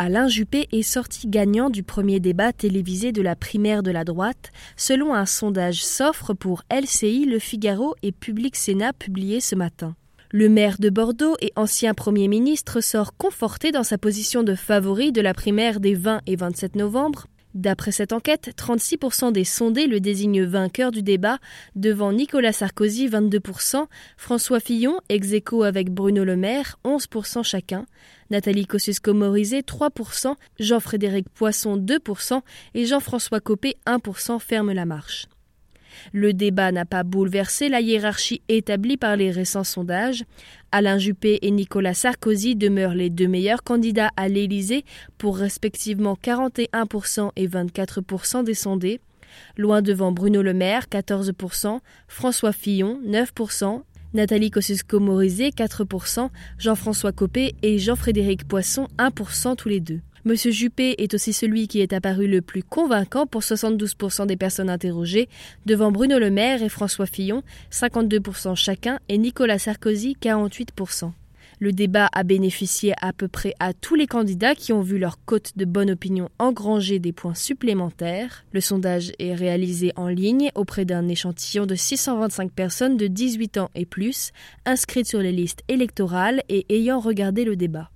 Alain Juppé est sorti gagnant du premier débat télévisé de la primaire de la droite, selon un sondage s'offre pour LCI, Le Figaro et Public Sénat publié ce matin. Le maire de Bordeaux et ancien Premier ministre sort conforté dans sa position de favori de la primaire des 20 et 27 novembre. D'après cette enquête, 36% des sondés le désignent vainqueur du débat, devant Nicolas Sarkozy 22%, François Fillon, ex avec Bruno Le Maire 11% chacun, Nathalie Kosciusko-Morizet 3%, Jean-Frédéric Poisson 2% et Jean-François Copé 1% ferment la marche. Le débat n'a pas bouleversé la hiérarchie établie par les récents sondages. Alain Juppé et Nicolas Sarkozy demeurent les deux meilleurs candidats à l'Élysée pour respectivement 41% et 24% des sondés. Loin devant Bruno Le Maire, 14%, François Fillon, 9%, Nathalie Kosciusko-Morizet, 4%, Jean-François Copé et Jean-Frédéric Poisson, 1% tous les deux. Monsieur Juppé est aussi celui qui est apparu le plus convaincant pour 72% des personnes interrogées, devant Bruno Le Maire et François Fillon, 52% chacun, et Nicolas Sarkozy, 48%. Le débat a bénéficié à peu près à tous les candidats qui ont vu leur cote de bonne opinion engranger des points supplémentaires. Le sondage est réalisé en ligne auprès d'un échantillon de 625 personnes de 18 ans et plus, inscrites sur les listes électorales et ayant regardé le débat.